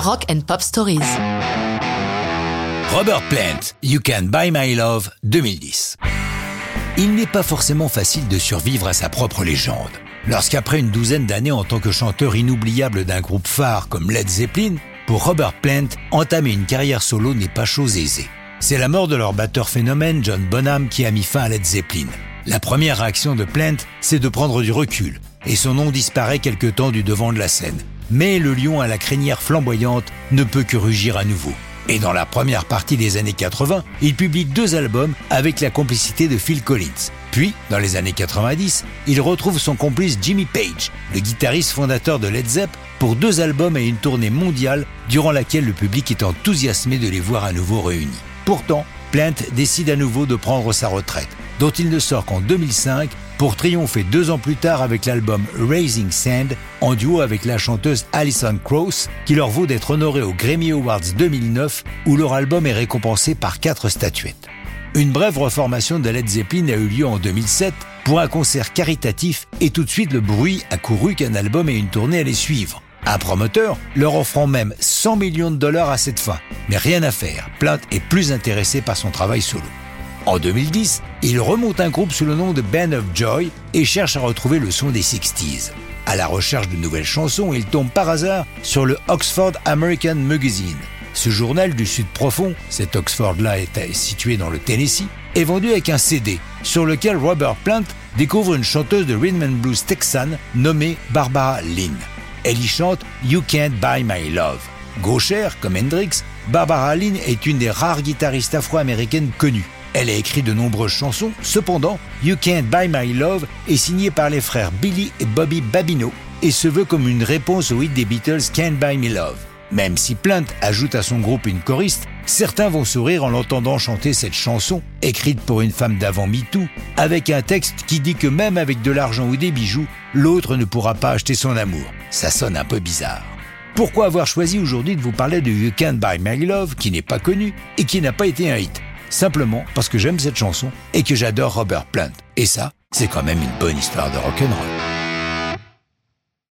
Rock and Pop Stories. Robert Plant, You Can Buy My Love 2010. Il n'est pas forcément facile de survivre à sa propre légende. Lorsqu'après une douzaine d'années en tant que chanteur inoubliable d'un groupe phare comme Led Zeppelin, pour Robert Plant, entamer une carrière solo n'est pas chose aisée. C'est la mort de leur batteur phénomène John Bonham qui a mis fin à Led Zeppelin. La première réaction de Plant, c'est de prendre du recul, et son nom disparaît quelque temps du devant de la scène. Mais le lion à la crinière flamboyante ne peut que rugir à nouveau. Et dans la première partie des années 80, il publie deux albums avec la complicité de Phil Collins. Puis, dans les années 90, il retrouve son complice Jimmy Page, le guitariste fondateur de Led Zepp, pour deux albums et une tournée mondiale durant laquelle le public est enthousiasmé de les voir à nouveau réunis. Pourtant, Plant décide à nouveau de prendre sa retraite, dont il ne sort qu'en 2005 pour triompher deux ans plus tard avec l'album Raising Sand en duo avec la chanteuse Alison Krauss qui leur vaut d'être honorés aux Grammy Awards 2009 où leur album est récompensé par quatre statuettes. Une brève reformation de Led Zeppelin a eu lieu en 2007 pour un concert caritatif et tout de suite le bruit a couru qu'un album et une tournée allaient suivre. Un promoteur leur offrant même 100 millions de dollars à cette fin. Mais rien à faire, Plainte est plus intéressé par son travail solo. En 2010, il remonte un groupe sous le nom de Band of Joy et cherche à retrouver le son des 60s. À la recherche de nouvelles chansons, il tombe par hasard sur le Oxford American Magazine. Ce journal du Sud profond, cet Oxford-là est situé dans le Tennessee, est vendu avec un CD sur lequel Robert Plant découvre une chanteuse de rhythm and blues texane nommée Barbara Lynn. Elle y chante You Can't Buy My Love. Gauchère comme Hendrix, Barbara Lynn est une des rares guitaristes afro-américaines connues. Elle a écrit de nombreuses chansons, cependant, You Can't Buy My Love est signée par les frères Billy et Bobby Babino et se veut comme une réponse au hit des Beatles Can't Buy Me Love. Même si Plant ajoute à son groupe une choriste, certains vont sourire en l'entendant chanter cette chanson, écrite pour une femme d'avant MeToo, avec un texte qui dit que même avec de l'argent ou des bijoux, l'autre ne pourra pas acheter son amour. Ça sonne un peu bizarre. Pourquoi avoir choisi aujourd'hui de vous parler de You Can't Buy My Love, qui n'est pas connu et qui n'a pas été un hit? Simplement parce que j'aime cette chanson et que j'adore Robert Plant. Et ça, c'est quand même une bonne histoire de rock'n'roll.